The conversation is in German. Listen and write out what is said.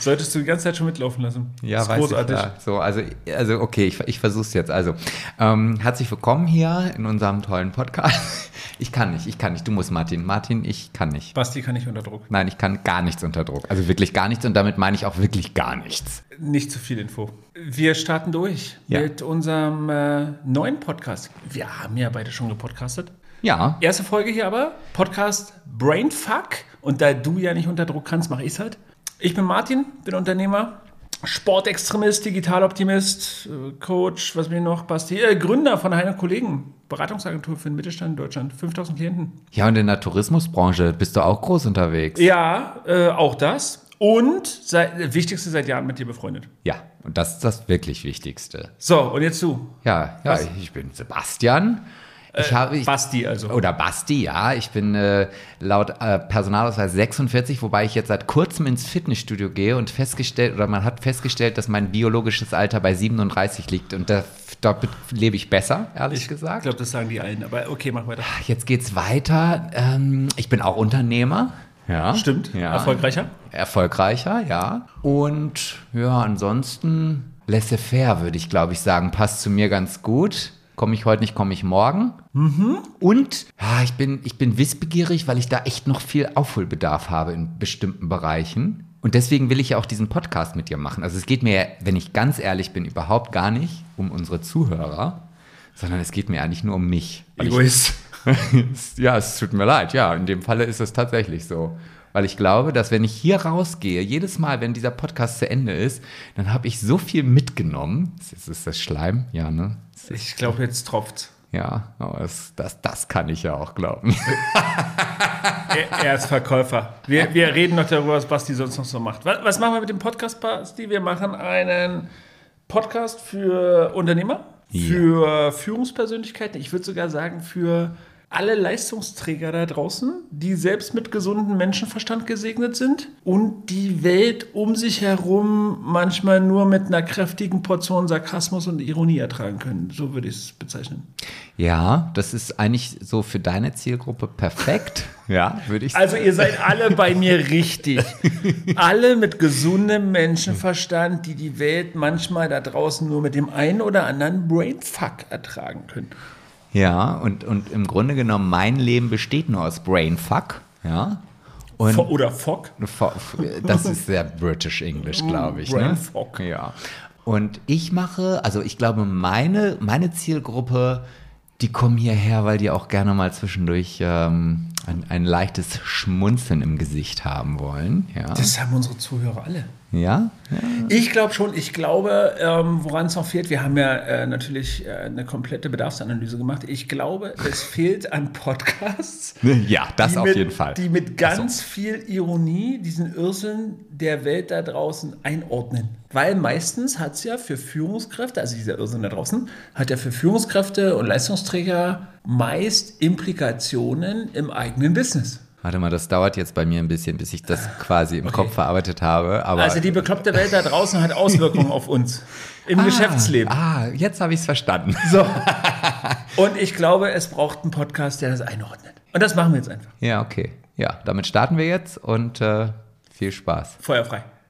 Solltest du die ganze Zeit schon mitlaufen lassen. Ja, ist weiß großartig. ich. Ja. So, also, also okay, ich, ich versuche es jetzt. Also, ähm, herzlich willkommen hier in unserem tollen Podcast. Ich kann nicht, ich kann nicht. Du musst, Martin. Martin, ich kann nicht. Basti kann nicht unter Druck. Nein, ich kann gar nichts unter Druck. Also wirklich gar nichts und damit meine ich auch wirklich gar nichts. Nicht zu viel Info. Wir starten durch Ja. mit unserem äh, neuen Podcast. Wir haben ja beide schon gepodcastet. Ja, Erste Folge hier aber, Podcast Brainfuck. Und da du ja nicht unter Druck kannst, mache ich es halt. Ich bin Martin, bin Unternehmer, Sportextremist, Digitaloptimist, äh, Coach, was ich noch, Basti, äh, Gründer von einer Kollegen, Beratungsagentur für den Mittelstand in Deutschland, 5000 Klienten. ja, und in der Tourismusbranche bist du auch groß unterwegs. Ja, äh, auch das. Und seit, äh, wichtigste seit Jahren mit dir befreundet. Ja, und das ist das wirklich Wichtigste. So, und jetzt du. Ja, ja, Was? ich bin Sebastian. Ich habe, ich, Basti also. Oder Basti, ja. Ich bin äh, laut äh, Personalausweis 46, wobei ich jetzt seit kurzem ins Fitnessstudio gehe und festgestellt, oder man hat festgestellt, dass mein biologisches Alter bei 37 liegt und da, dort lebe ich besser, ehrlich Ich gesagt. glaube, das sagen die allen, aber okay, mach weiter. Jetzt geht's weiter. Ähm, ich bin auch Unternehmer. Ja. Stimmt, Ja. erfolgreicher. Erfolgreicher, ja. Und ja, ansonsten laissez-faire, würde ich glaube ich sagen. Passt zu mir ganz gut. Komme ich heute nicht, komme ich morgen. Und ja, ich, bin, ich bin wissbegierig, weil ich da echt noch viel Aufholbedarf habe in bestimmten Bereichen. Und deswegen will ich ja auch diesen Podcast mit dir machen. Also es geht mir, wenn ich ganz ehrlich bin, überhaupt gar nicht um unsere Zuhörer, sondern es geht mir eigentlich nur um mich. Weil ich- Egoist. ja, es tut mir leid. Ja, in dem Falle ist es tatsächlich so. Weil ich glaube, dass wenn ich hier rausgehe, jedes Mal, wenn dieser Podcast zu Ende ist, dann habe ich so viel mitgenommen. Ist, ist das Schleim? Ja, ne? Ich glaube, jetzt tropft. Ja, aber das, das, das kann ich ja auch glauben. Er, er ist Verkäufer. Wir, wir reden noch darüber, was Basti sonst noch so macht. Was, was machen wir mit dem Podcast, Basti? Wir machen einen Podcast für Unternehmer, Ja. für Führungspersönlichkeiten. Ich würde sogar sagen, für alle Leistungsträger da draußen, die selbst mit gesundem Menschenverstand gesegnet sind und die Welt um sich herum manchmal nur mit einer kräftigen Portion Sarkasmus und Ironie ertragen können. So würde ich es bezeichnen. Ja, das ist eigentlich so für deine Zielgruppe perfekt. Ja, würde ich Also ihr seid alle bei mir richtig. Alle mit gesundem Menschenverstand, die die Welt manchmal da draußen nur mit dem einen oder anderen Brainfuck ertragen können. Ja, und, und im Grunde genommen, mein Leben besteht nur aus Brainfuck. Ja. Und Fo- Oder Fock. Fo- Das ist sehr British English, glaube ich. Ne? Brainfuck. Ja. Und ich mache, also ich glaube, meine, meine Zielgruppe, die kommen hierher, weil die auch gerne mal zwischendurch ähm, ein, ein leichtes Schmunzeln im Gesicht haben wollen. Ja. Das haben unsere Zuhörer alle. Ja? ja. Ich glaube schon, ich glaube, ähm, woran es noch fehlt, wir haben ja äh, natürlich äh, eine komplette Bedarfsanalyse gemacht. Ich glaube, es fehlt an Podcasts. Ja, das die auf mit, jeden Fall. Die mit ganz viel Ironie diesen Irrsinn der Welt da draußen einordnen. Weil meistens hat es ja für Führungskräfte, also dieser Irrsinn da draußen, hat ja für Führungskräfte und Leistungsträger meist Implikationen im eigenen Business. Warte mal, das dauert jetzt bei mir ein bisschen, bis ich das quasi im Kopf verarbeitet habe. Aber Also die bekloppte Welt da draußen hat Auswirkungen auf uns im Geschäftsleben. Ah, jetzt habe ich es verstanden. So. Und ich glaube, es braucht einen Podcast, der das einordnet. Und das machen wir jetzt einfach. Ja, okay. Ja, damit starten wir jetzt und äh, viel Spaß. Feuerfrei.